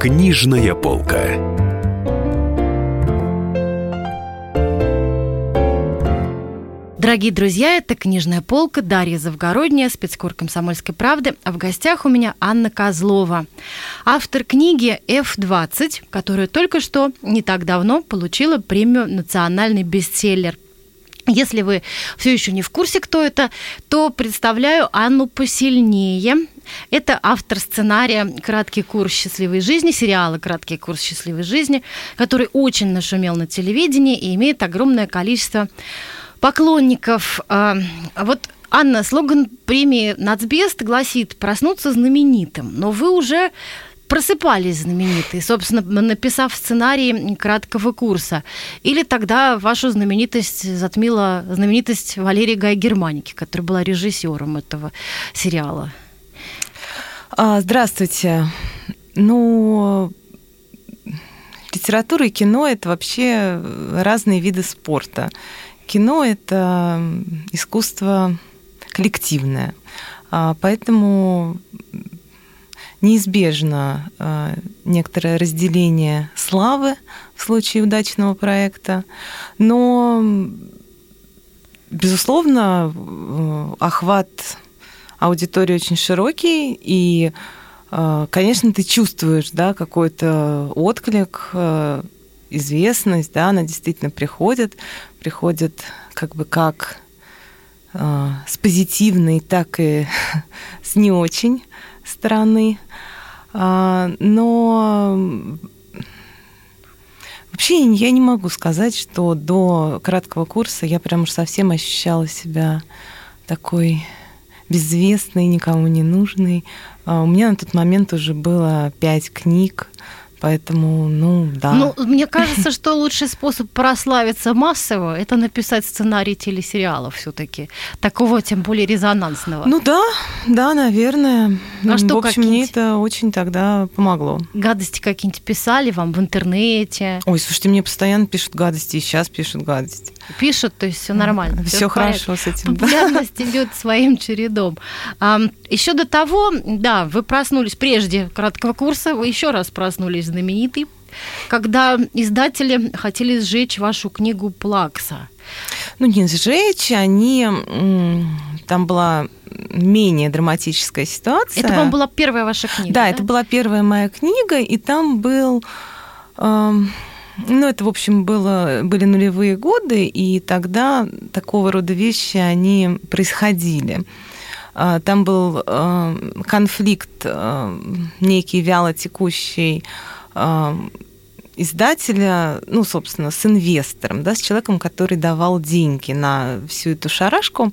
Книжная полка. Дорогие друзья, это «Книжная полка», Дарья Завгородняя, спецкор «Комсомольской правды». А в гостях у меня Анна Козлова, автор книги «F-20», которая только что, не так давно, получила премию «Национальный бестселлер». Если вы все еще не в курсе, кто это, то представляю Анну посильнее. Это автор сценария «Краткий курс счастливой жизни», сериала «Краткий курс счастливой жизни», который очень нашумел на телевидении и имеет огромное количество поклонников. А, вот Анна, слоган премии «Нацбест» гласит «проснуться знаменитым», но вы уже просыпались знаменитые, собственно, написав сценарий краткого курса? Или тогда вашу знаменитость затмила знаменитость Валерии Гай Германики, которая была режиссером этого сериала? А, здравствуйте. Ну, литература и кино – это вообще разные виды спорта. Кино – это искусство коллективное. А, поэтому неизбежно а, некоторое разделение славы в случае удачного проекта, но, безусловно, э, охват аудитории очень широкий, и, а, конечно, ты чувствуешь да, какой-то отклик, э, известность, да, она действительно приходит, приходит как бы как э, с позитивной, так и с не очень стороны. А, но вообще я не могу сказать, что до краткого курса я прям уж совсем ощущала себя такой безвестной, никому не нужной. А, у меня на тот момент уже было пять книг, Поэтому, ну, да. Ну, мне кажется, что лучший способ прославиться массово – это написать сценарий телесериалов все таки Такого, тем более, резонансного. Ну да, да, наверное. А что, в общем, мне это очень тогда помогло. Гадости какие-нибудь писали вам в интернете? Ой, слушайте, мне постоянно пишут гадости, и сейчас пишут гадости. Пишут, то есть все нормально. Все хорошо с этим. Популярность да. идет своим чередом. А, еще до того, да, вы проснулись прежде краткого курса, вы еще раз проснулись знаменитый, когда издатели хотели сжечь вашу книгу Плакса. Ну, не сжечь, они... Там была менее драматическая ситуация. Это, по-моему, была первая ваша книга, да? Да, это была первая моя книга, и там был... Ну, это, в общем, было, были нулевые годы, и тогда такого рода вещи, они происходили. А, там был а, конфликт а, некий вяло текущий издателя, ну, собственно, с инвестором, да, с человеком, который давал деньги на всю эту шарашку.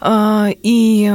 А, и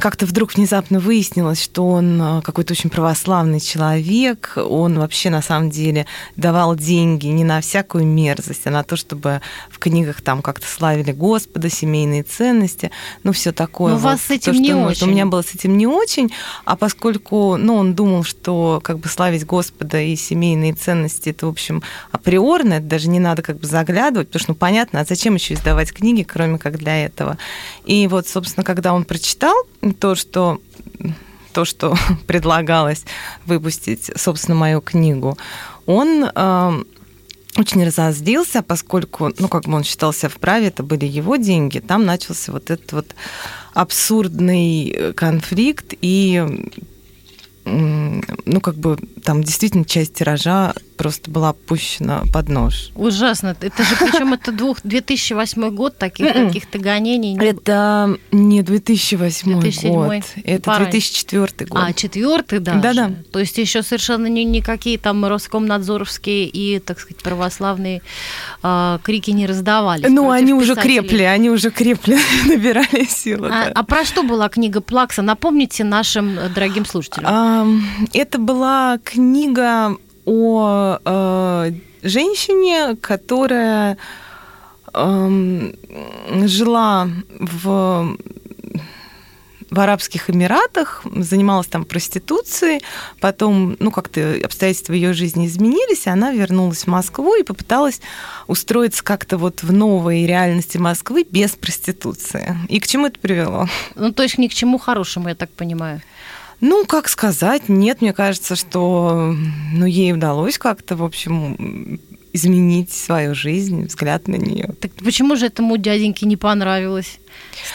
как-то вдруг внезапно выяснилось, что он а, какой-то очень православный человек. Он вообще на самом деле давал деньги не на всякую мерзость, а на то, чтобы в книгах там как-то славили Господа, семейные ценности, ну все такое. Но вот, у вас с этим то, не очень. У меня было с этим не очень, а поскольку, ну, он думал, что как бы славить Господа и семейные ценности, это, в общем, априорно, это даже не надо как бы заглядывать, потому что, ну, понятно, а зачем еще издавать книги, кроме как для этого. И вот вот, собственно, когда он прочитал то, что то, что предлагалось выпустить, собственно, мою книгу, он э, очень разозлился, поскольку, ну, как бы он считался вправе, это были его деньги, там начался вот этот вот абсурдный конфликт, и ну, как бы там действительно часть тиража просто была опущена под нож. Ужасно. Это же, причем это двух, 2008 год, таких м-м. каких-то гонений. Это не 2008 2007 год, это Пора. 2004 год. А, четвертый, да. Да-да. То есть еще совершенно ни, никакие там Роскомнадзоровские и, так сказать, православные э, крики не раздавались. Ну, они писателей. уже крепли, они уже крепли, набирали силы. А, да. а про что была книга Плакса? Напомните нашим дорогим слушателям. А, это была книга о э, женщине, которая э, жила в в Арабских Эмиратах, занималась там проституцией, потом, ну, как-то обстоятельства ее жизни изменились, и она вернулась в Москву и попыталась устроиться как-то вот в новой реальности Москвы без проституции. И к чему это привело? Ну, то есть ни к чему хорошему, я так понимаю. Ну, как сказать, нет, мне кажется, что ну, ей удалось как-то, в общем, изменить свою жизнь, взгляд на нее. Так почему же этому дяденьке не понравилось?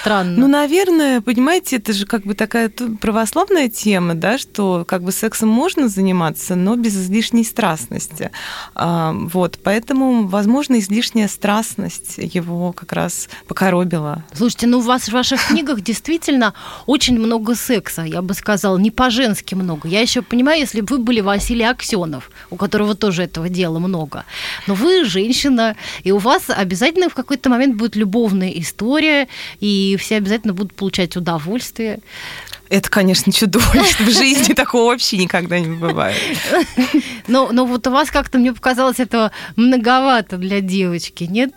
Странно. Ну, наверное, понимаете, это же как бы такая православная тема, да, что как бы сексом можно заниматься, но без излишней страстности. А, вот, поэтому, возможно, излишняя страстность его как раз покоробила. Слушайте, ну у вас в ваших книгах действительно очень много секса, я бы сказала, не по-женски много. Я еще понимаю, если бы вы были Василий Аксенов, у которого тоже этого дела много, но вы женщина, и у вас обязательно в какой-то момент будет любовная история, и все обязательно будут получать удовольствие. Это, конечно, чудовищно. В жизни такого вообще никогда не бывает. Но, но вот у вас как-то, мне показалось, этого многовато для девочки, нет?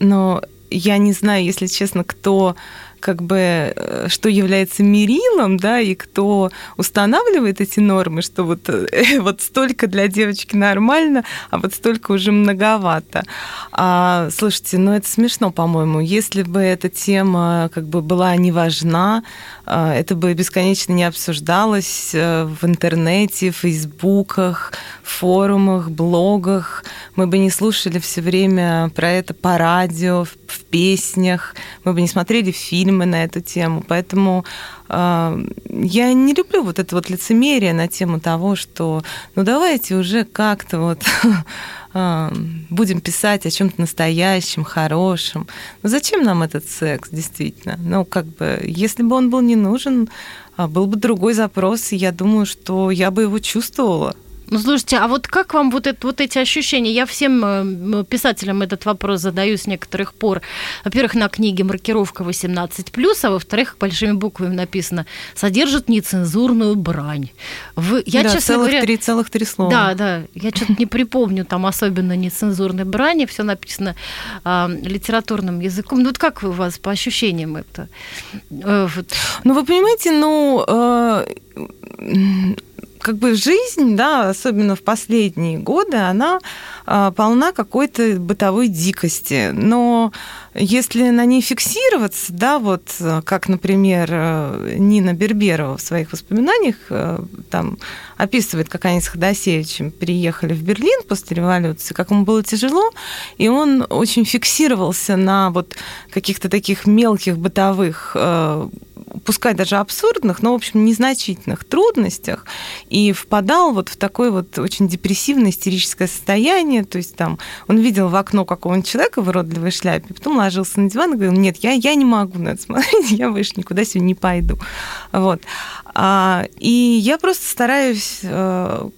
Но я не знаю, если честно, кто как бы, э, что является мерилом, да, и кто устанавливает эти нормы, что вот, э, вот столько для девочки нормально, а вот столько уже многовато. А, слушайте, ну это смешно, по-моему. Если бы эта тема как бы была не важна, это бы бесконечно не обсуждалось э, в интернете, в фейсбуках, форумах, блогах. Мы бы не слушали все время про это по радио, в песнях, мы бы не смотрели фильмы на эту тему. Поэтому э, я не люблю вот это вот лицемерие на тему того, что ну давайте уже как-то вот будем писать о чем-то настоящем, хорошем. Ну зачем нам этот секс, действительно? Ну как бы, если бы он был не нужен, а, был бы другой запрос, и я думаю, что я бы его чувствовала. Ну, слушайте, а вот как вам вот, это, вот эти ощущения? Я всем э, писателям этот вопрос задаю с некоторых пор. Во-первых, на книге маркировка 18+, а во-вторых, большими буквами написано «содержит нецензурную брань». Вы, я, да, честно целых говоря, три, целых три слова. Да, да, я что-то не припомню там особенно нецензурной брани, все написано э, литературным языком. Ну, вот как у вас по ощущениям это? Э, вот. Ну, вы понимаете, ну... Э как бы жизнь, да, особенно в последние годы, она а, полна какой-то бытовой дикости. Но если на ней фиксироваться, да, вот как, например, э, Нина Берберова в своих воспоминаниях э, там описывает, как они с Ходосевичем переехали в Берлин после революции, как ему было тяжело, и он очень фиксировался на вот каких-то таких мелких бытовых э, пускай даже абсурдных, но, в общем, незначительных трудностях, и впадал вот в такое вот очень депрессивное, истерическое состояние, то есть там он видел в окно какого-нибудь человека в уродливой шляпе, потом ложился на диван и говорил, нет, я, я не могу на это смотреть, я больше никуда сегодня не пойду. Вот. А, и я просто стараюсь э,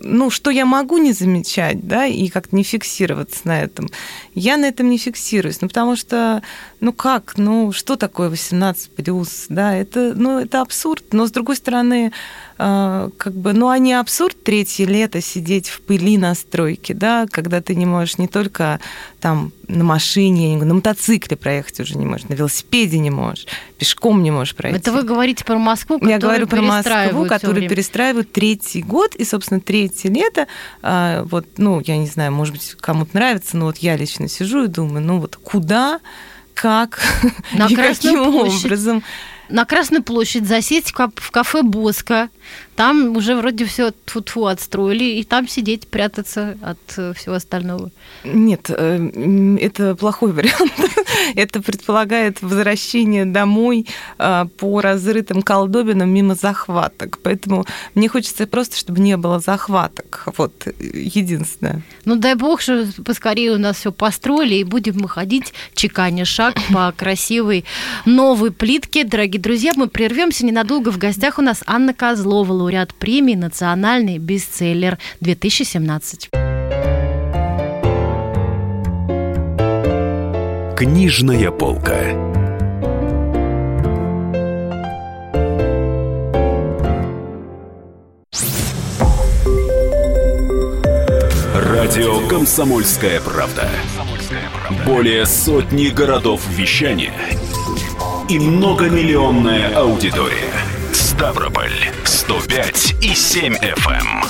ну, что я могу не замечать, да, и как-то не фиксироваться на этом, я на этом не фиксируюсь. Ну, потому что, ну как, ну, что такое 18 плюс, да, это, ну, это абсурд. Но, с другой стороны, а, как бы, ну, а не абсурд третье лето сидеть в пыли на стройке, да, когда ты не можешь не только там на машине, на мотоцикле проехать уже не можешь, на велосипеде не можешь, пешком не можешь пройти. Это вы говорите про Москву, Я говорю про Москву, которую перестраивают третий год, и, собственно, третье лето, а, вот, ну, я не знаю, может быть, кому-то нравится, но вот я лично сижу и думаю, ну вот куда, как на и каким площадь. образом на Красную площадь засесть в кафе «Боска», там уже вроде все тфу отстроили, и там сидеть, прятаться от э, всего остального. Нет, э, это плохой вариант. это предполагает возвращение домой э, по разрытым колдобинам мимо захваток. Поэтому мне хочется просто, чтобы не было захваток. Вот единственное. Ну дай бог, что поскорее у нас все построили, и будем мы ходить, чеканя шаг по красивой новой плитке. Дорогие друзья, мы прервемся ненадолго. В гостях у нас Анна Козлова, лауреат премии «Национальный бестселлер 2017». Книжная полка. Радио «Комсомольская правда». Более сотни городов вещания и многомиллионная аудитория. Ставрополь 105 и 7 FM. Эм.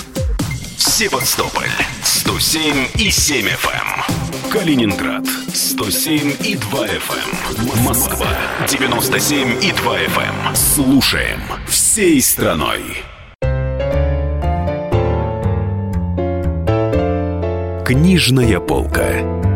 Севастополь 107 и 7 FM. Калининград 107 и 2 FM. Москва 97 и 2 FM. Слушаем всей страной. Книжная полка.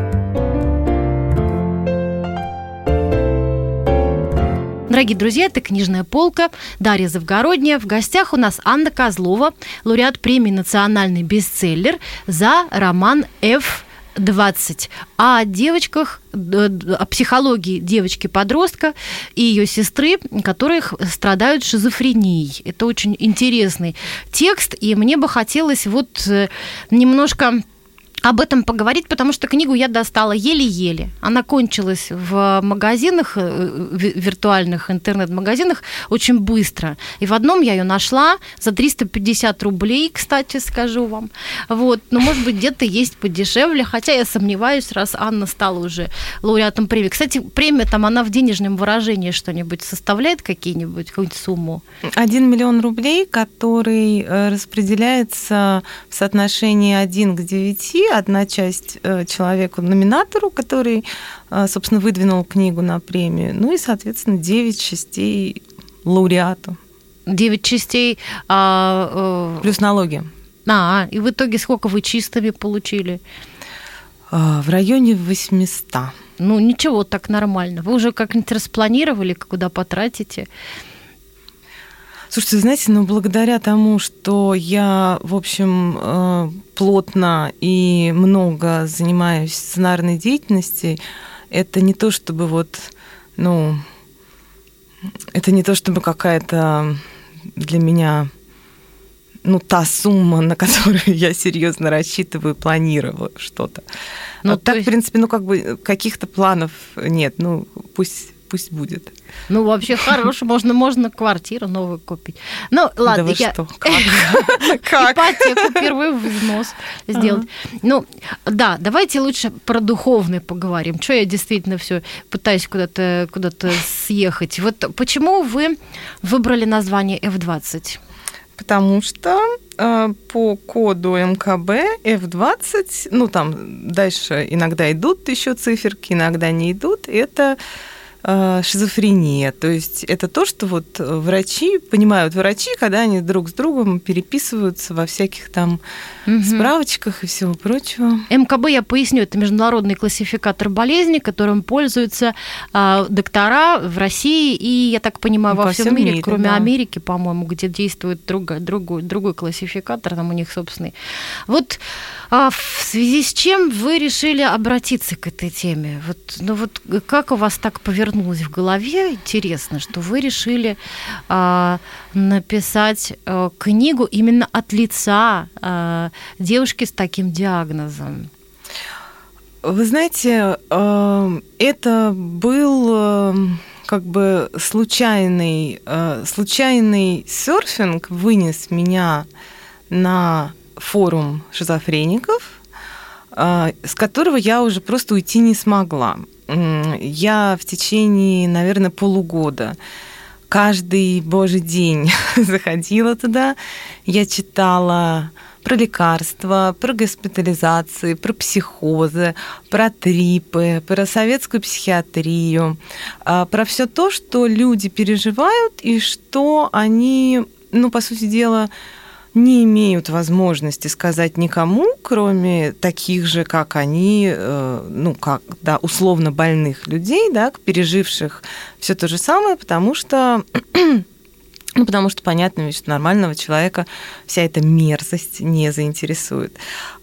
Дорогие друзья, это «Книжная полка», Дарья Завгородняя. В гостях у нас Анна Козлова, лауреат премии «Национальный бестселлер» за роман «Ф». 20 о девочках, о психологии девочки-подростка и ее сестры, которых страдают шизофренией. Это очень интересный текст, и мне бы хотелось вот э, немножко об этом поговорить, потому что книгу я достала еле-еле. Она кончилась в магазинах, э, виртуальных интернет-магазинах очень быстро. И в одном я ее нашла за 350 рублей, кстати, скажу вам. Вот. Но, может быть, где-то есть подешевле, хотя я сомневаюсь, раз Анна стала уже лауреатом премии. Кстати, премия там, она в денежном выражении что-нибудь составляет какие-нибудь, какую-нибудь сумму? Один миллион рублей, который э, распределяется в соотношении 1 к 9, одна часть э, человеку-номинатору, который, э, собственно, выдвинул книгу на премию, ну и, соответственно, 9 частей лауреату. 9 частей... А, э... Плюс налоги. А, и в итоге сколько вы чистыми получили? В районе 800. Ну, ничего, так нормально. Вы уже как-нибудь распланировали, куда потратите? Слушайте, знаете, ну благодаря тому, что я, в общем, э, плотно и много занимаюсь сценарной деятельностью, это не то, чтобы вот, ну, это не то, чтобы какая-то для меня ну, та сумма, на которую я серьезно рассчитываю, планировала что-то. Ну, вот так, есть... в принципе, ну, как бы каких-то планов нет. Ну, пусть пусть будет. Ну, вообще хорошо, можно, можно квартиру новую купить. Ну, ладно, да я... Что? Как? Ипотеку, первый взнос сделать. Ну, да, давайте лучше про духовный поговорим. Что я действительно все пытаюсь куда-то куда съехать. Вот почему вы выбрали название F20? Потому что э, по коду МКБ F20, ну там дальше иногда идут еще циферки, иногда не идут, это шизофрения. То есть это то, что вот врачи, понимают врачи, когда они друг с другом переписываются во всяких там угу. справочках и всего прочего. МКБ, я поясню, это международный классификатор болезней, которым пользуются э, доктора в России и, я так понимаю, во всем мире, мире, кроме да. Америки, по-моему, где действует другой, другой, другой классификатор, там у них собственный. Вот а в связи с чем вы решили обратиться к этой теме? Вот, ну вот как у вас так повернулось в голове? Интересно, что вы решили а, написать а, книгу именно от лица а, девушки с таким диагнозом. Вы знаете, а, это был а, как бы случайный, случайный серфинг вынес меня на форум шизофреников, а, с которого я уже просто уйти не смогла. Я в течение, наверное, полугода каждый божий день заходила туда, я читала про лекарства, про госпитализации, про психозы, про трипы, про советскую психиатрию, а, про все то, что люди переживают и что они, ну, по сути дела, не имеют возможности сказать никому, кроме таких же, как они, э, ну, как, да, условно больных людей, да, переживших все то же самое, потому что ну, потому что, понятно, ведь нормального человека вся эта мерзость не заинтересует.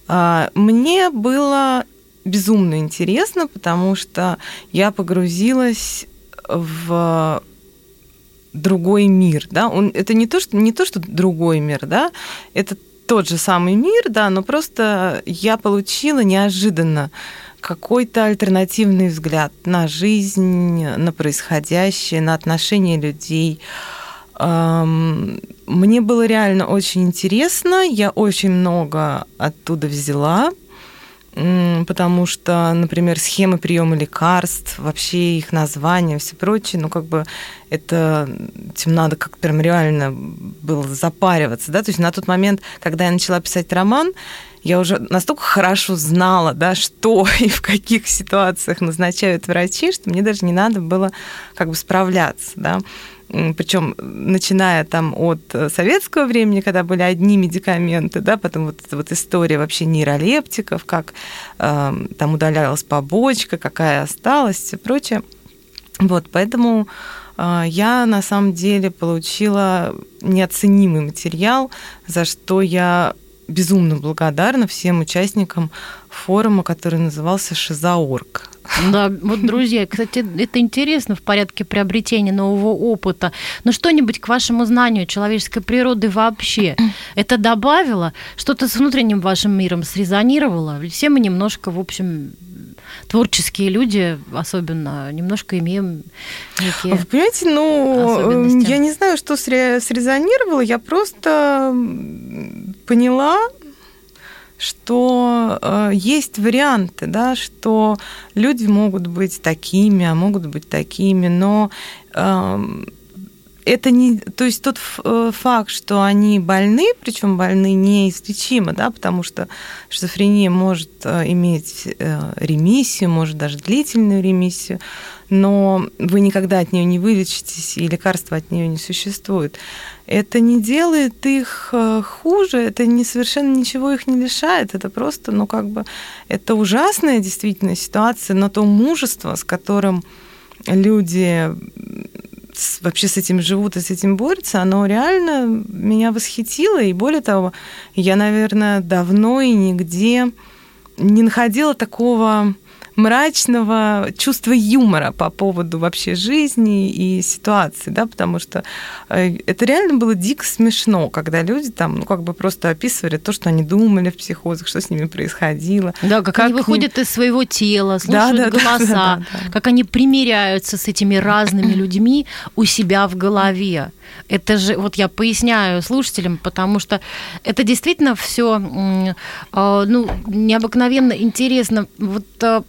А, мне было безумно интересно, потому что я погрузилась в другой мир, да, он, это не то, что, не то, что другой мир, да, это тот же самый мир, да, но просто я получила неожиданно какой-то альтернативный взгляд на жизнь, на происходящее, на отношения людей. Мне было реально очень интересно, я очень много оттуда взяла. Потому что, например, схемы приема лекарств, вообще их названия, все прочее, ну, как бы это этим надо как прям реально было запариваться, да, то есть на тот момент, когда я начала писать роман, я уже настолько хорошо знала, да, что и в каких ситуациях назначают врачи, что мне даже не надо было как бы справляться, да причем начиная там от э, советского времени, когда были одни медикаменты, да, потом вот вот история вообще нейролептиков, как э, там удалялась побочка, какая осталась, все прочее. Вот, поэтому э, я на самом деле получила неоценимый материал, за что я безумно благодарна всем участникам форума, который назывался «Шизаорг». Да, вот, друзья, кстати, это интересно в порядке приобретения нового опыта. Но что-нибудь к вашему знанию человеческой природы вообще это добавило? Что-то с внутренним вашим миром срезонировало? Все мы немножко, в общем, творческие люди особенно немножко имеем некие Вы понимаете, ну, я не знаю, что срезонировало, я просто поняла, что э, есть варианты, да, что люди могут быть такими, а могут быть такими, но э, это не, то есть тот э, факт, что они больны, причем больны неизлечимо, да, потому что шизофрения может э, иметь э, ремиссию, может даже длительную ремиссию, но вы никогда от нее не вылечитесь, и лекарства от нее не существует. Это не делает их хуже, это не совершенно ничего их не лишает, это просто, ну как бы, это ужасная действительно ситуация, но то мужество, с которым люди вообще с этим живут и с этим борются, оно реально меня восхитило. И более того, я, наверное, давно и нигде не находила такого мрачного чувства юмора по поводу вообще жизни и ситуации, да, потому что э, это реально было дико смешно, когда люди там, ну, как бы просто описывали то, что они думали в психозах, что с ними происходило. Да, как, как они выходят ним... из своего тела, слушают да, да, голоса, да, да, да, как они примиряются с этими разными людьми у себя в голове. Это же, вот я поясняю слушателям, потому что это действительно все а, ну, необыкновенно интересно. Вот а,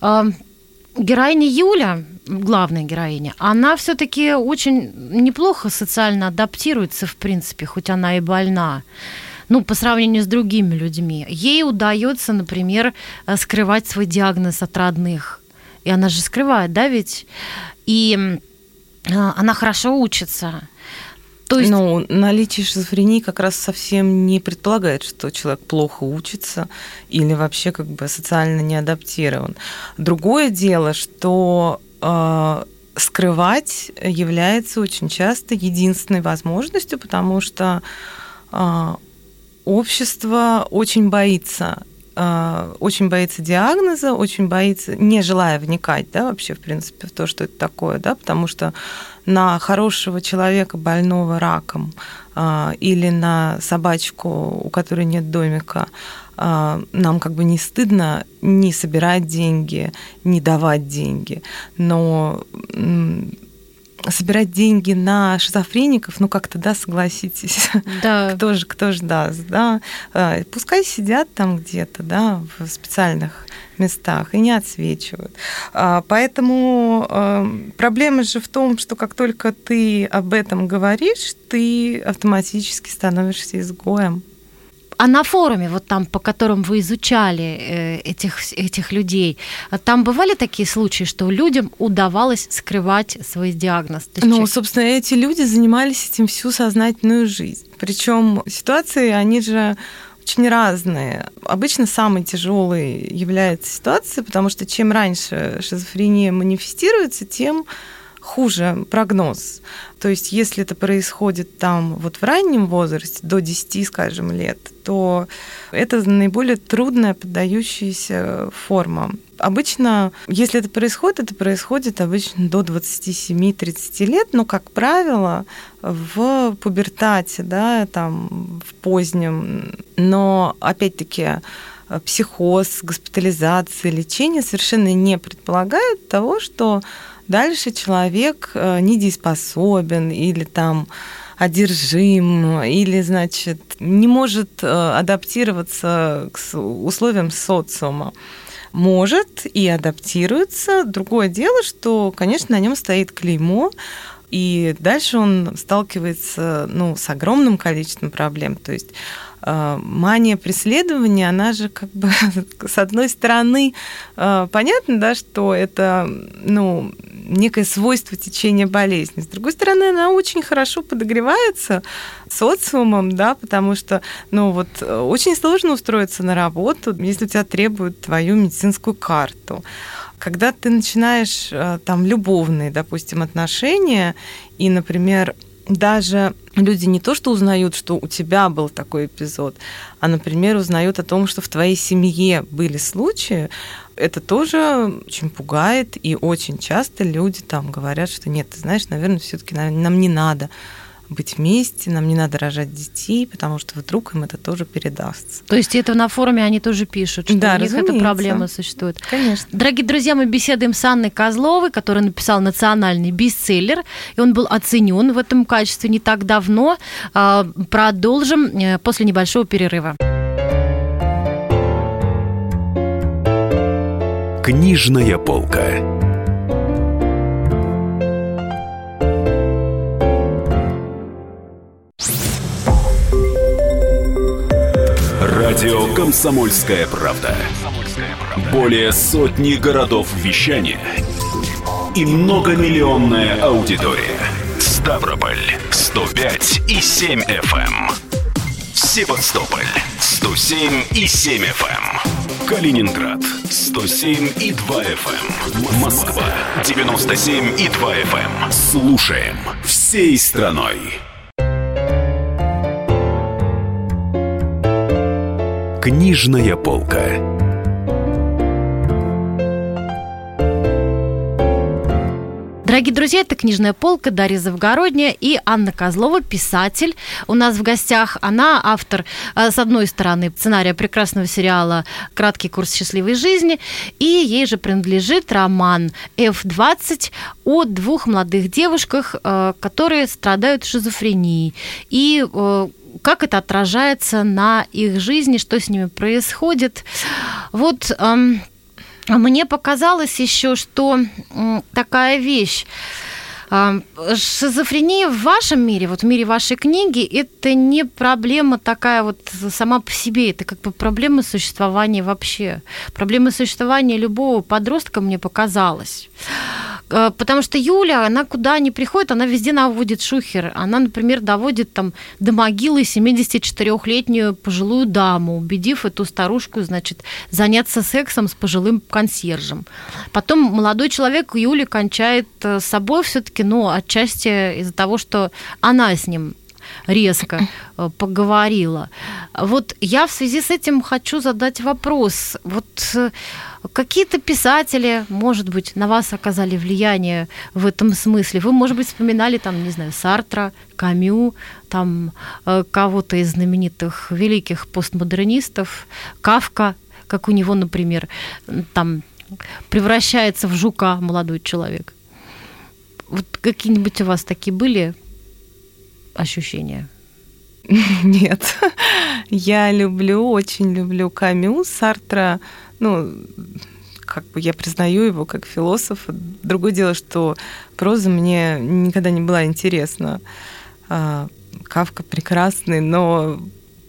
а, героиня Юля, главная героиня, она все-таки очень неплохо социально адаптируется, в принципе, хоть она и больна ну, по сравнению с другими людьми. Ей удается, например, скрывать свой диагноз от родных. И она же скрывает, да, ведь? И она хорошо учится. То есть... Ну, наличие шизофрении как раз совсем не предполагает, что человек плохо учится или вообще как бы социально не адаптирован. Другое дело, что э, скрывать является очень часто единственной возможностью, потому что э, общество очень боится а, очень боится диагноза, очень боится, не желая вникать, да, вообще, в принципе, в то, что это такое, да, потому что на хорошего человека, больного раком, а, или на собачку, у которой нет домика, а, нам как бы не стыдно не собирать деньги, не давать деньги, но собирать деньги на шизофреников, ну как-то, да, согласитесь, да. кто же, кто же даст, да, а, пускай сидят там где-то, да, в специальных местах и не отсвечивают. А, поэтому а, проблема же в том, что как только ты об этом говоришь, ты автоматически становишься изгоем. А на форуме, вот там, по которым вы изучали э, этих, этих людей, там бывали такие случаи, что людям удавалось скрывать свой диагноз? Ну, собственно, эти люди занимались этим всю сознательную жизнь. Причем ситуации, они же очень разные. Обычно самой тяжелой является ситуация, потому что чем раньше шизофрения манифестируется, тем хуже прогноз. То есть если это происходит там вот в раннем возрасте, до 10, скажем, лет, то это наиболее трудная поддающаяся форма. Обычно, если это происходит, это происходит обычно до 27-30 лет, но, как правило, в пубертате, да, там, в позднем. Но, опять-таки, психоз, госпитализация, лечение совершенно не предполагают того, что дальше человек э, недееспособен или там одержим или, значит, не может э, адаптироваться к условиям социума. Может и адаптируется. Другое дело, что, конечно, на нем стоит клеймо, и дальше он сталкивается ну, с огромным количеством проблем. То есть э, мания преследования, она же как бы с одной стороны понятно, да, что это ну, некое свойство течения болезни. С другой стороны, она очень хорошо подогревается социумом, да, потому что, ну вот, э, очень сложно устроиться на работу, если у тебя требуют твою медицинскую карту. Когда ты начинаешь э, там любовные, допустим, отношения, и, например, даже люди не то, что узнают, что у тебя был такой эпизод, а, например, узнают о том, что в твоей семье были случаи, это тоже очень пугает, и очень часто люди там говорят, что нет, ты знаешь, наверное, все-таки нам не надо быть вместе, нам не надо рожать детей, потому что вдруг им это тоже передастся. То есть это на форуме они тоже пишут, что да, у них эта проблема существует. Конечно. Дорогие друзья, мы беседуем с Анной Козловой, которая написала национальный бестселлер, и он был оценен в этом качестве не так давно. А, продолжим э, после небольшого перерыва. Книжная полка. Радио «Комсомольская правда». Более сотни городов вещания и многомиллионная аудитория. Ставрополь 105 и 7 FM. Эм. Севастополь 107 и 7 FM. Эм. Калининград 107 и 2 FM. Эм. Москва 97 и 2 FM. Слушаем всей страной. Книжная полка. Дорогие друзья, это «Книжная полка» Дарья Завгородняя и Анна Козлова, писатель. У нас в гостях она автор, э, с одной стороны, сценария прекрасного сериала «Краткий курс счастливой жизни», и ей же принадлежит роман F-20 о двух молодых девушках, э, которые страдают шизофренией. И э, как это отражается на их жизни, что с ними происходит. Вот эм, мне показалось еще, что такая вещь. Э, шизофрения в вашем мире, вот в мире вашей книги, это не проблема такая вот сама по себе, это как бы проблема существования вообще. Проблема существования любого подростка мне показалось. Э, потому что Юля, она куда ни приходит, она везде наводит шухер. Она, например, доводит там до могилы 74-летнюю пожилую даму, убедив эту старушку, значит, заняться сексом с пожилым консьержем. Потом молодой человек Юли кончает э, с собой все-таки, ну, отчасти из-за того, что она с ним резко э, поговорила. Вот я в связи с этим хочу задать вопрос. Вот Какие-то писатели, может быть, на вас оказали влияние в этом смысле. Вы, может быть, вспоминали там, не знаю, Сартра, Камю, там э, кого-то из знаменитых великих постмодернистов, Кавка, как у него, например, там превращается в жука молодой человек. Вот какие-нибудь у вас такие были ощущения? Нет. Я люблю, очень люблю Камю, Сартра ну, как бы я признаю его как философа. Другое дело, что проза мне никогда не была интересна. А, Кавка прекрасный, но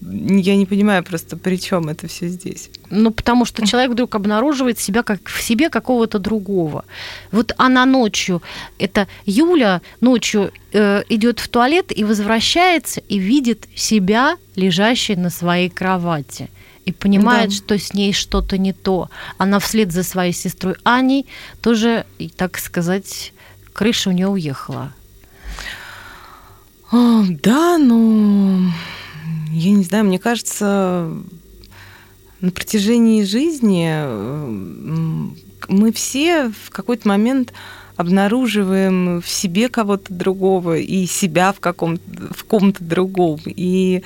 я не понимаю просто, при чем это все здесь. Ну, потому что человек вдруг обнаруживает себя как в себе какого-то другого. Вот она ночью, это Юля ночью э, идет в туалет и возвращается и видит себя лежащей на своей кровати и понимает, да. что с ней что-то не то. Она вслед за своей сестрой Аней тоже, так сказать, крыша у нее уехала. О, да, ну, я не знаю, мне кажется, на протяжении жизни мы все в какой-то момент обнаруживаем в себе кого-то другого и себя в каком-то в ком-то другом. И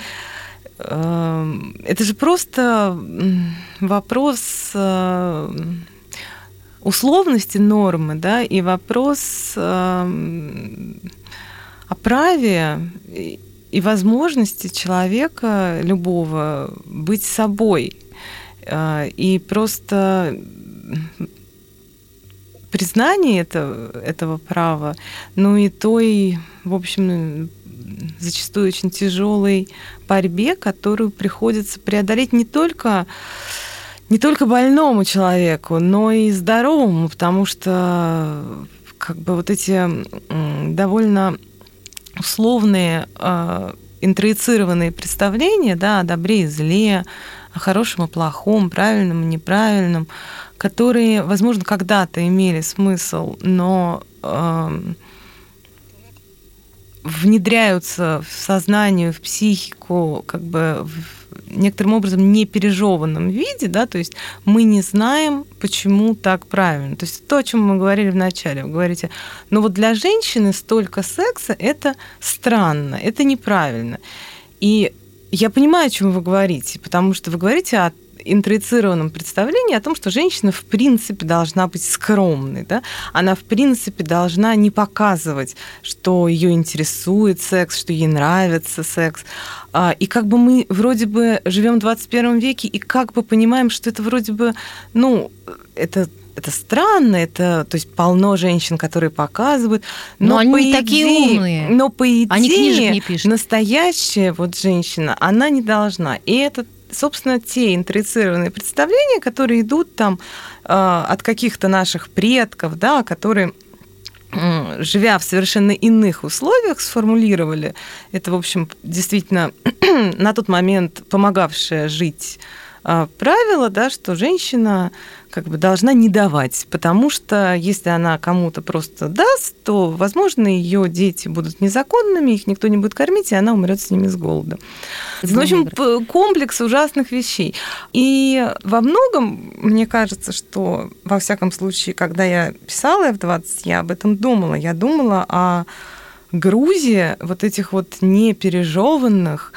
Эм, это же просто вопрос э, условности нормы, да, и вопрос эм, о праве и возможности человека любого быть собой. Э, и просто признание этого, этого права, ну и той, в общем, зачастую очень тяжелой борьбе, которую приходится преодолеть не только не только больному человеку, но и здоровому, потому что как бы вот эти довольно условные э, интроицированные представления да, о добре и зле, о хорошем и плохом, правильном и неправильном, которые, возможно, когда-то имели смысл, но э, внедряются в сознание, в психику, как бы в некоторым образом не пережеванном виде, да, то есть мы не знаем, почему так правильно. То есть то, о чем мы говорили в начале, вы говорите, ну вот для женщины столько секса это странно, это неправильно. И я понимаю, о чем вы говорите, потому что вы говорите о интроицированном представлении о том, что женщина в принципе должна быть скромной, да? она в принципе должна не показывать, что ее интересует секс, что ей нравится секс. А, и как бы мы вроде бы живем в 21 веке и как бы понимаем, что это вроде бы, ну, это это странно, это, то есть полно женщин, которые показывают, но, но они по идее, такие умные. Но по идее, они книжек не пишут. настоящая вот женщина, она не должна. И это собственно, те интроицированные представления, которые идут там э, от каких-то наших предков, да, которые живя в совершенно иных условиях, сформулировали это, в общем, действительно на тот момент помогавшее жить а, правило, да, что женщина как бы должна не давать, потому что если она кому-то просто даст, то, возможно, ее дети будут незаконными, их никто не будет кормить, и она умрет с ними с голода. В общем, комплекс ужасных вещей. И во многом, мне кажется, что, во всяком случае, когда я писала F20, я об этом думала. Я думала о грузе вот этих вот непережеванных,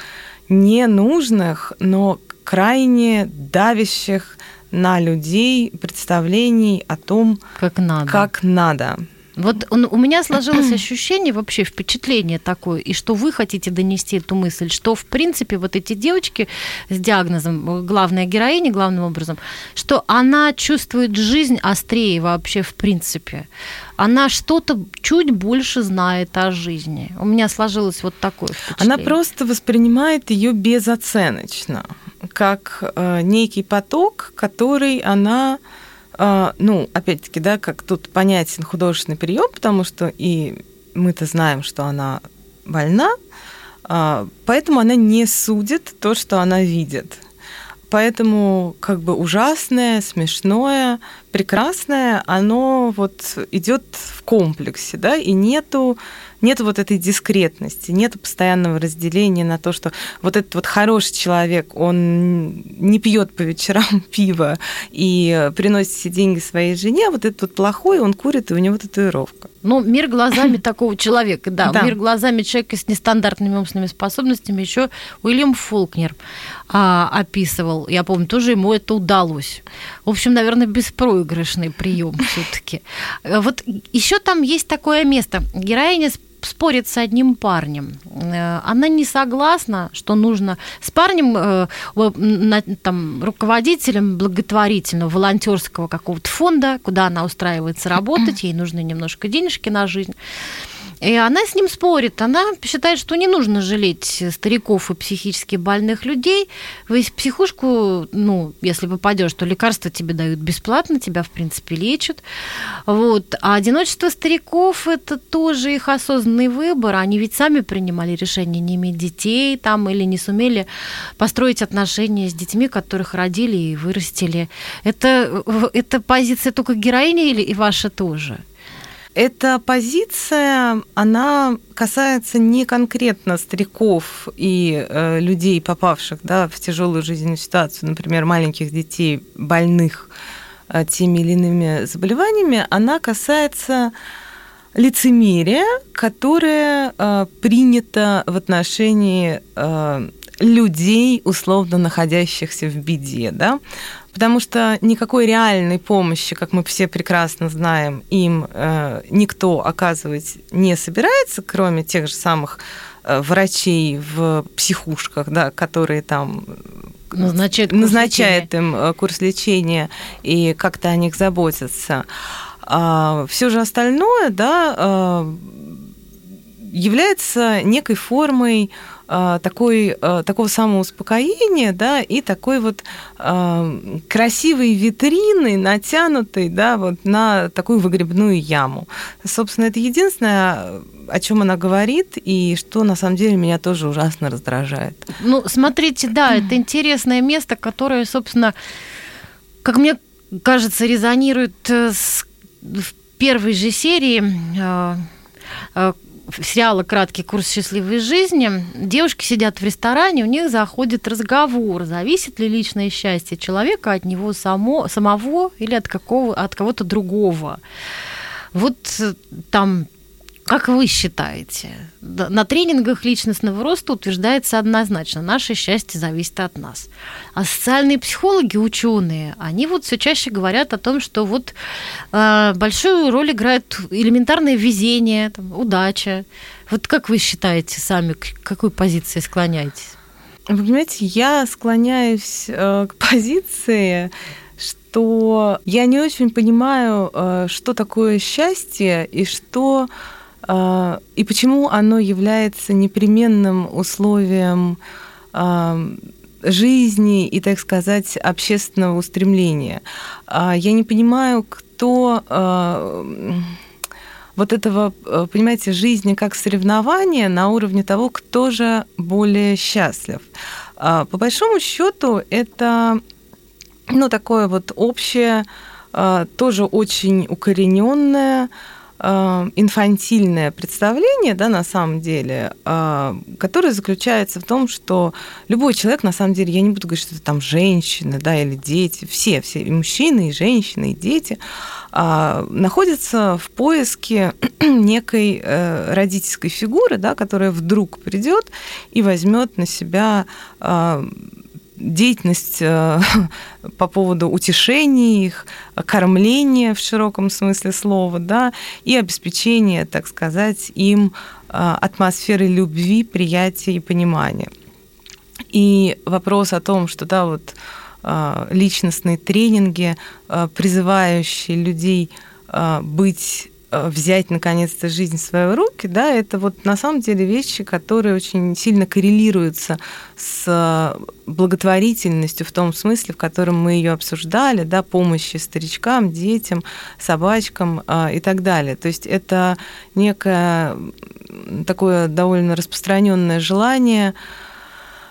ненужных, но крайне давящих на людей представлений о том, как надо. Как надо. Вот он, у меня сложилось ощущение, вообще впечатление такое, и что вы хотите донести эту мысль, что, в принципе, вот эти девочки с диагнозом, главная героиня, главным образом, что она чувствует жизнь острее вообще в принципе. Она что-то чуть больше знает о жизни. У меня сложилось вот такое впечатление. Она просто воспринимает ее безоценочно как э, некий поток, который она, э, ну, опять-таки, да, как тут понятен художественный прием, потому что и мы-то знаем, что она больна, э, поэтому она не судит то, что она видит. Поэтому как бы ужасное, смешное, прекрасное, оно вот идет в комплексе, да, и нету нет вот этой дискретности, нет постоянного разделения на то, что вот этот вот хороший человек, он не пьет по вечерам пиво и приносит все деньги своей жене, а вот этот вот плохой, он курит, и у него татуировка. Ну, мир глазами такого человека, да, да. Мир глазами человека с нестандартными умственными способностями еще Уильям Фолкнер а, описывал. Я помню, тоже ему это удалось. В общем, наверное, беспроигрышный прием все-таки. Вот еще там есть такое место. Героиня спорит с одним парнем. Э, она не согласна, что нужно с парнем, э, там, руководителем благотворительного, волонтерского какого-то фонда, куда она устраивается работать, ей нужны немножко денежки на жизнь. И она с ним спорит. Она считает, что не нужно жалеть стариков и психически больных людей. В психушку, ну, если попадешь, то лекарства тебе дают бесплатно, тебя, в принципе, лечат. Вот. А одиночество стариков – это тоже их осознанный выбор. Они ведь сами принимали решение не иметь детей там или не сумели построить отношения с детьми, которых родили и вырастили. Это, это позиция только героини или и ваша тоже? Эта позиция, она касается не конкретно стариков и э, людей, попавших да, в тяжелую жизненную ситуацию, например, маленьких детей, больных э, теми или иными заболеваниями, она касается лицемерия, которое э, принято в отношении э, людей, условно находящихся в беде. Да? Потому что никакой реальной помощи, как мы все прекрасно знаем, им э, никто оказывать не собирается, кроме тех же самых э, врачей в психушках, да, которые там назначает, назначает им э, курс лечения и как-то о них заботятся. А все же остальное, да, э, является некой формой э, такой, такого самоуспокоения, да, и такой вот красивой витрины, натянутой, да, вот на такую выгребную яму. Собственно, это единственное, о чем она говорит, и что на самом деле меня тоже ужасно раздражает. Ну, смотрите, да, это интересное место, которое, собственно, как мне кажется, резонирует э, с, в первой же серии э, э, сериала «Краткий курс счастливой жизни». Девушки сидят в ресторане, у них заходит разговор, зависит ли личное счастье человека от него само, самого или от, какого, от кого-то другого. Вот э, там как вы считаете, на тренингах личностного роста утверждается однозначно, наше счастье зависит от нас. А социальные психологи, ученые, они вот все чаще говорят о том, что вот э, большую роль играет элементарное везение, там, удача. Вот как вы считаете сами, к какой позиции склоняетесь? Вы понимаете, я склоняюсь э, к позиции, что я не очень понимаю, э, что такое счастье и что и почему оно является непременным условием а, жизни и, так сказать, общественного устремления. А, я не понимаю, кто вот этого, понимаете, жизни как соревнования на уровне того, кто же более счастлив. По большому счету это ну, такое вот общее, тоже очень укорененное Э, инфантильное представление, да, на самом деле, э, которое заключается в том, что любой человек, на самом деле, я не буду говорить, что это там женщины, да, или дети, все, все, и мужчины, и женщины, и дети, э, находятся в поиске некой родительской фигуры, да, которая вдруг придет и возьмет на себя деятельность э, по поводу утешения их, кормления в широком смысле слова, да, и обеспечения, так сказать, им э, атмосферы любви, приятия и понимания. И вопрос о том, что да, вот э, личностные тренинги, призывающие людей быть взять наконец-то жизнь в свои руки, да, это вот на самом деле вещи, которые очень сильно коррелируются с благотворительностью в том смысле, в котором мы ее обсуждали, да, помощи старичкам, детям, собачкам э, и так далее. То есть это некое такое довольно распространенное желание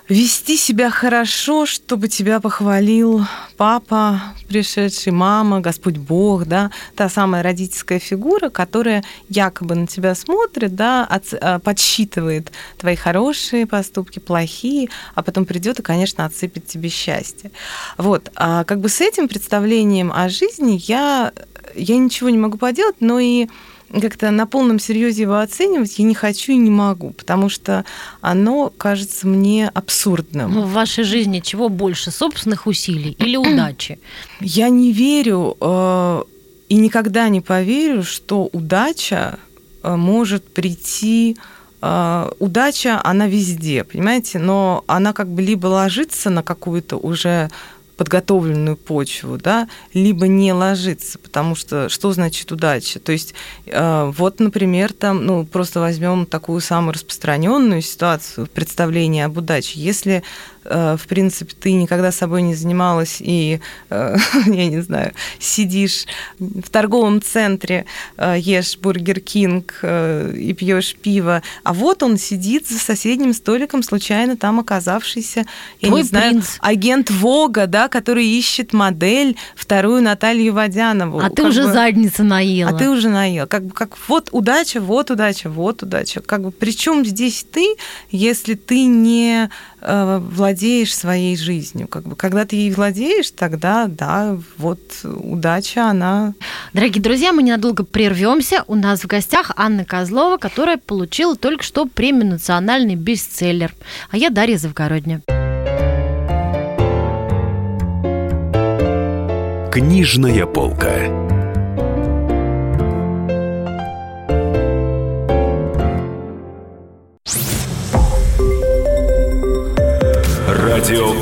вести себя хорошо, чтобы тебя похвалил папа, пришедший, мама, Господь Бог, да, та самая родительская фигура, которая якобы на тебя смотрит, да, а, подсчитывает твои хорошие поступки, плохие, а потом придет и, конечно, отсыпет тебе счастье. Вот, а как бы с этим представлением о жизни я, я ничего не могу поделать, но и как-то на полном серьезе его оценивать я не хочу и не могу, потому что оно кажется мне абсурдным. Ну, в вашей жизни чего больше, собственных усилий или удачи? Я не верю э, и никогда не поверю, что удача э, может прийти э, удача, она везде, понимаете, но она как бы либо ложится на какую-то уже подготовленную почву, да, либо не ложиться, потому что что значит удача? То есть э, вот, например, там, ну, просто возьмем такую самую распространенную ситуацию представления об удаче. Если в принципе, ты никогда собой не занималась и, э, я не знаю, сидишь в торговом центре, э, ешь бургер Кинг и пьешь пиво, а вот он сидит за соседним столиком, случайно там оказавшийся, я Твой не знаю, принц. агент Вога, да, который ищет модель, вторую Наталью Водянову. А ты уже бы, задница наела. А ты уже наел. Как бы как вот удача, вот удача, вот удача. Как бы причем здесь ты, если ты не Э, владеешь своей жизнью. Как бы, когда ты ей владеешь, тогда, да, вот удача, она... Дорогие друзья, мы ненадолго прервемся. У нас в гостях Анна Козлова, которая получила только что премию «Национальный бестселлер». А я Дарья Завгородня. Книжная полка.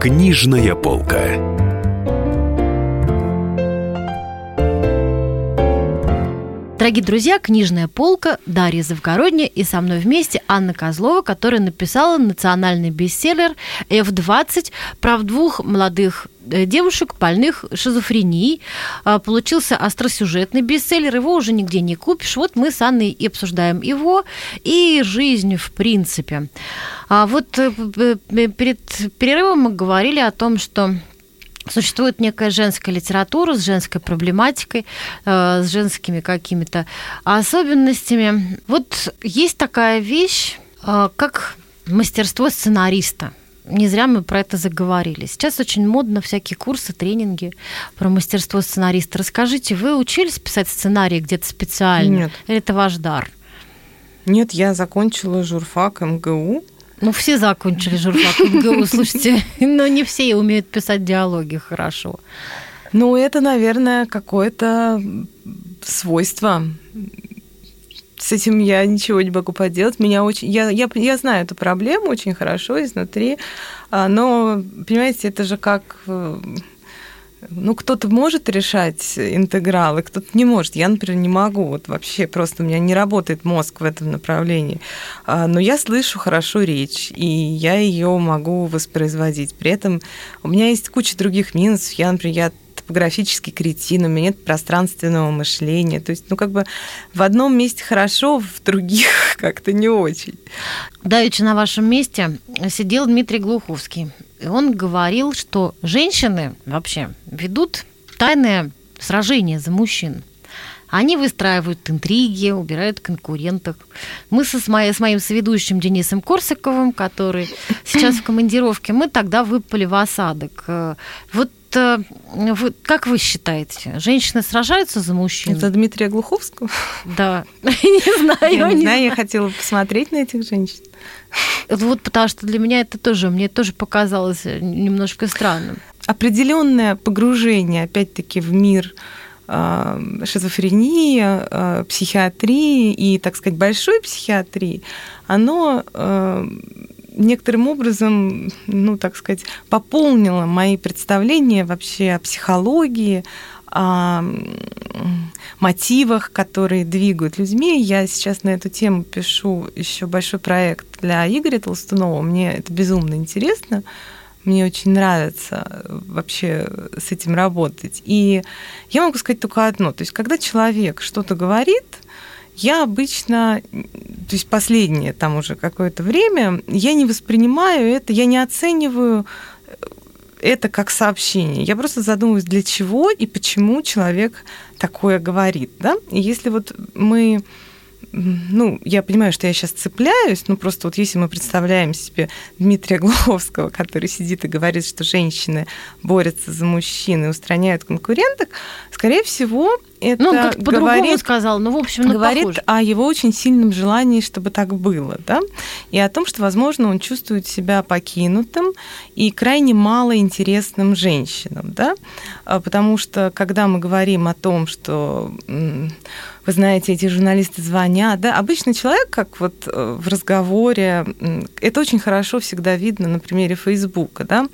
Книжная полка. Дорогие друзья, книжная полка, Дарья Завгородняя и со мной вместе Анна Козлова, которая написала национальный бестселлер F20 про двух молодых девушек, больных шизофренией. А, получился остросюжетный бестселлер, его уже нигде не купишь. Вот мы с Анной и обсуждаем его и жизнь в принципе. А вот э, перед перерывом мы говорили о том, что существует некая женская литература с женской проблематикой, э, с женскими какими-то особенностями. Вот есть такая вещь, э, как мастерство сценариста. Не зря мы про это заговорили. Сейчас очень модно всякие курсы, тренинги про мастерство сценариста. Расскажите, вы учились писать сценарии где-то специально? Нет. Или это ваш дар? Нет, я закончила журфак МГУ ну, все закончили журфак МГУ, слушайте, но не все умеют писать диалоги хорошо. Ну, это, наверное, какое-то свойство. С этим я ничего не могу поделать. Меня очень... я, я, я знаю эту проблему очень хорошо изнутри, а, но, понимаете, это же как э, ну, кто-то может решать интегралы, кто-то не может. Я, например, не могу. Вот вообще просто у меня не работает мозг в этом направлении. А, но я слышу хорошо речь, и я ее могу воспроизводить. При этом у меня есть куча других минусов. Я, например, я топографический кретин, у меня нет пространственного мышления. То есть, ну, как бы в одном месте хорошо, в других как-то не очень. Давеча на вашем месте сидел Дмитрий Глуховский. И он говорил, что женщины вообще ведут тайное сражение за мужчин. Они выстраивают интриги, убирают конкурентов. Мы со, с, моей, с моим соведущим Денисом Корсаковым, который сейчас в командировке, мы тогда выпали в осадок. Э, вот вы, как вы считаете, женщины сражаются за мужчин? За Дмитрия Глуховского? Да. Не знаю. Я не знаю, я хотела посмотреть на этих женщин. Вот потому что для меня это тоже, мне тоже показалось немножко странным. Определенное погружение, опять-таки, в мир а, шизофрении, психиатрии и, так сказать, большой психиатрии, оно некоторым образом, ну, так сказать, пополнило мои представления вообще о психологии, о мотивах, которые двигают людьми. Я сейчас на эту тему пишу еще большой проект для Игоря Толстунова. Мне это безумно интересно. Мне очень нравится вообще с этим работать. И я могу сказать только одно. То есть, когда человек что-то говорит, я обычно, то есть последнее там уже какое-то время, я не воспринимаю это, я не оцениваю это как сообщение. Я просто задумываюсь, для чего и почему человек такое говорит. Да? И если вот мы ну, я понимаю, что я сейчас цепляюсь, но просто вот если мы представляем себе Дмитрия Глуховского, который сидит и говорит, что женщины борются за мужчин и устраняют конкуренток, скорее всего, это ну, он как говорит, сказал, ну, в общем, говорит похоже. о его очень сильном желании, чтобы так было, да, и о том, что, возможно, он чувствует себя покинутым и крайне мало интересным женщинам, да, а, потому что, когда мы говорим о том, что вы знаете, эти журналисты звонят, да, обычный человек, как вот э, в разговоре, это очень хорошо всегда видно на примере Фейсбука, да,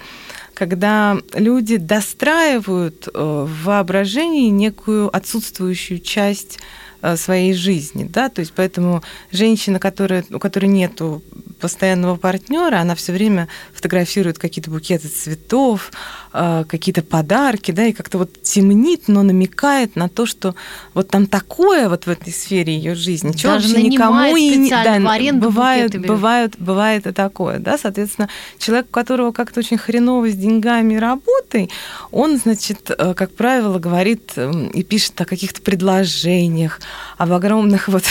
когда люди достраивают э, в воображении некую отсутствующую часть э, своей жизни, да, то есть поэтому женщина, которая, у которой нету постоянного партнера, она все время фотографирует какие-то букеты цветов, э, какие-то подарки, да, и как-то вот темнит, но намекает на то, что вот там такое вот в этой сфере ее жизни, чего вообще никому и не да, бывает, бывает, бывает и такое, да, соответственно, человек, у которого как-то очень хреново с деньгами и работой, он, значит, э, как правило, говорит эм, и пишет о каких-то предложениях, об огромных вот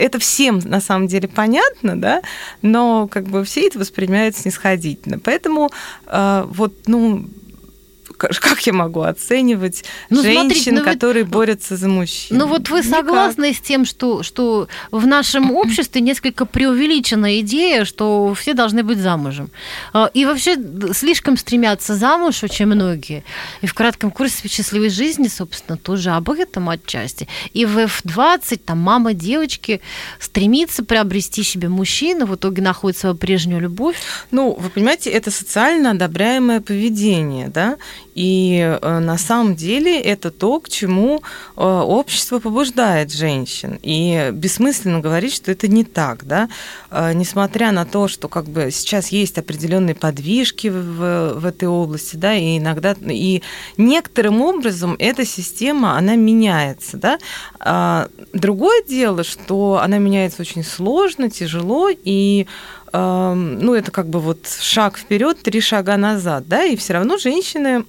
это всем на самом деле понятно, да, но как бы все это воспринимают снисходительно. Поэтому э, вот, ну, как я могу оценивать ну, женщин, смотрите, ну, которые вы... борются за мужчин? Ну вот вы Никак. согласны с тем, что, что в нашем обществе несколько преувеличена идея, что все должны быть замужем. А, и вообще слишком стремятся замуж очень многие. И в кратком курсе счастливой жизни, собственно, тоже об этом отчасти. И в F20 там мама девочки стремится приобрести себе мужчину, в итоге находит свою прежнюю любовь. Ну, вы понимаете, это социально одобряемое поведение, да, и э, на самом деле это то, к чему э, общество побуждает женщин. И бессмысленно говорить, что это не так. Да? Э, несмотря на то, что как бы сейчас есть определенные подвижки в, в этой области, да, и иногда и некоторым образом эта система, она меняется. Да? А другое дело, что она меняется очень сложно, тяжело, и ну, это как бы вот шаг вперед, три шага назад, да, и все равно женщины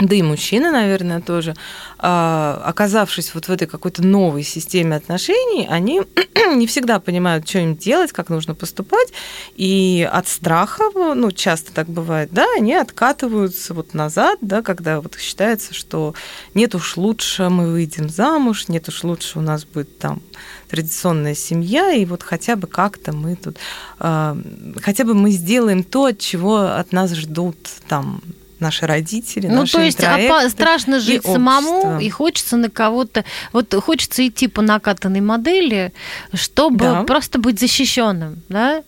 да и мужчины, наверное, тоже, а, оказавшись вот в этой какой-то новой системе отношений, они не всегда понимают, что им делать, как нужно поступать, и от страха, ну, часто так бывает, да, они откатываются вот назад, да, когда вот считается, что нет уж лучше мы выйдем замуж, нет уж лучше у нас будет там традиционная семья, и вот хотя бы как-то мы тут, а, хотя бы мы сделаем то, от чего от нас ждут там наши родители, ну, наши то есть опа- страшно жить и самому, общество. и хочется на кого-то, вот хочется идти по накатанной модели, чтобы да. просто быть защищенным, да?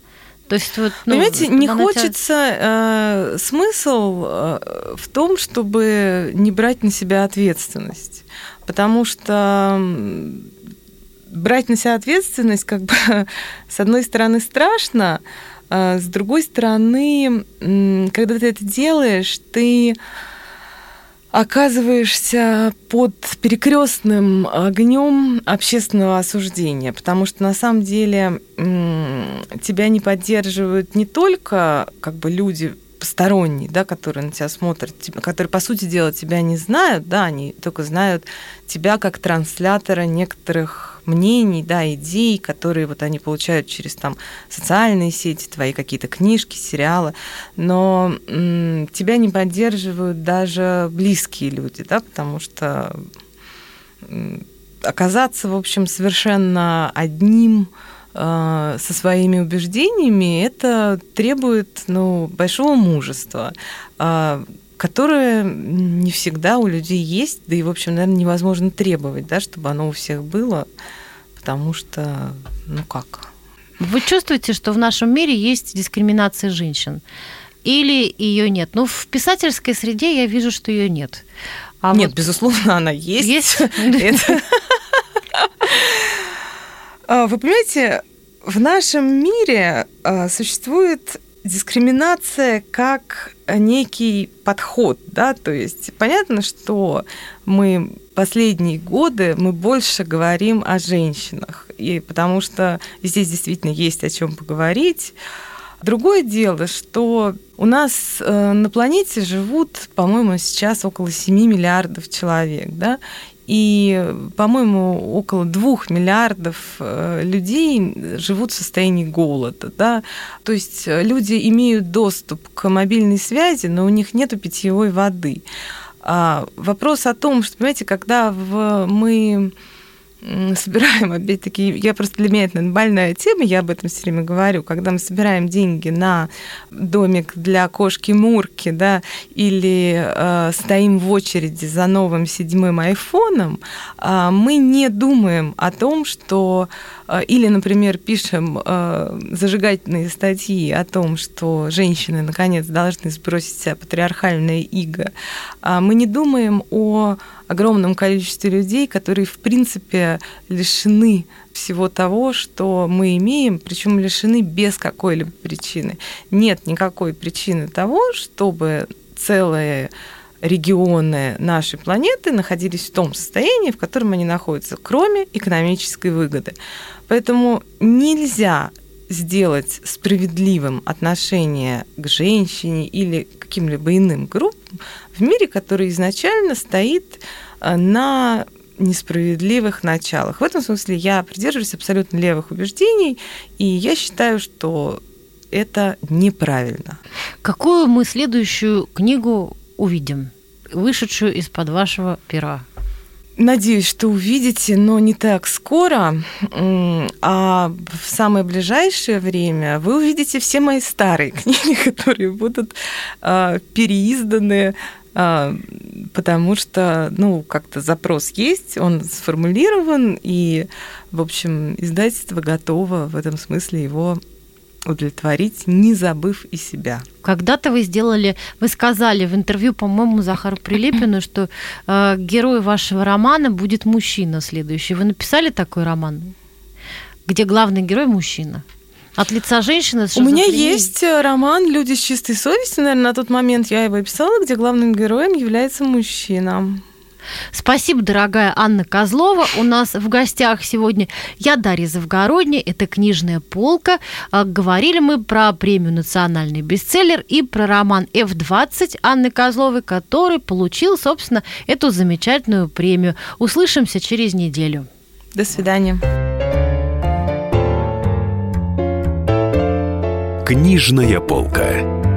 То есть вот, ну, Понимаете, не хочется э, смысл э, в том, чтобы не брать на себя ответственность, потому что брать на себя ответственность, как бы, с одной стороны, страшно, с другой стороны, когда ты это делаешь, ты оказываешься под перекрестным огнем общественного осуждения, потому что на самом деле тебя не поддерживают не только как бы люди посторонние, да, которые на тебя смотрят, которые, по сути дела, тебя не знают, да, они только знают тебя как транслятора некоторых мнений, да, идей, которые вот они получают через там социальные сети, твои какие-то книжки, сериалы, но м, тебя не поддерживают даже близкие люди, да, потому что м, оказаться, в общем, совершенно одним со своими убеждениями, это требует ну, большого мужества, э, которое не всегда у людей есть, да и, в общем, наверное, невозможно требовать, да, чтобы оно у всех было, потому что, ну как? Вы чувствуете, что в нашем мире есть дискриминация женщин? Или ее нет? Ну, в писательской среде я вижу, что ее нет. А нет, вот... безусловно, она есть. Есть? А, вы понимаете, в нашем мире а, существует дискриминация как некий подход, да, то есть понятно, что мы последние годы мы больше говорим о женщинах, и потому что здесь действительно есть о чем поговорить. Другое дело, что у нас э, на планете живут, по-моему, сейчас около 7 миллиардов человек, да, и, по-моему, около двух миллиардов э, людей живут в состоянии голода. Да? То есть э, люди имеют доступ к мобильной связи, но у них нет питьевой воды. А вопрос о том, что, понимаете, когда в, мы собираем, опять-таки, я просто для меня это больная тема, я об этом все время говорю, когда мы собираем деньги на домик для кошки Мурки, да, или э, стоим в очереди за новым седьмым айфоном, э, мы не думаем о том, что или, например, пишем зажигательные статьи о том, что женщины наконец должны сбросить себя патриархальное иго, мы не думаем о огромном количестве людей, которые, в принципе, лишены всего того, что мы имеем, причем лишены без какой-либо причины. Нет никакой причины того, чтобы целые регионы нашей планеты находились в том состоянии, в котором они находятся, кроме экономической выгоды. Поэтому нельзя сделать справедливым отношение к женщине или каким-либо иным группам в мире, который изначально стоит э, на несправедливых началах. В этом смысле я придерживаюсь абсолютно левых убеждений, и я считаю, что это неправильно. Какую мы следующую книгу увидим, вышедшую из-под вашего пера? Надеюсь, что увидите, но не так скоро, а в самое ближайшее время вы увидите все мои старые книги, которые будут э, переизданы, э, потому что, ну, как-то запрос есть, он сформулирован, и, в общем, издательство готово в этом смысле его удовлетворить, не забыв и себя. Когда-то вы сделали, вы сказали в интервью, по-моему, Захару Прилепину, что э, герой вашего романа будет мужчина следующий. Вы написали такой роман, где главный герой мужчина? От лица женщины? У меня есть э, роман «Люди с чистой совестью». Наверное, на тот момент я его писала, где главным героем является мужчина. Спасибо, дорогая Анна Козлова. У нас в гостях сегодня я Дарья Завгородняя. Это «Книжная полка». А, говорили мы про премию «Национальный бестселлер» и про роман F-20 Анны Козловой, который получил, собственно, эту замечательную премию. Услышимся через неделю. До свидания. Книжная полка.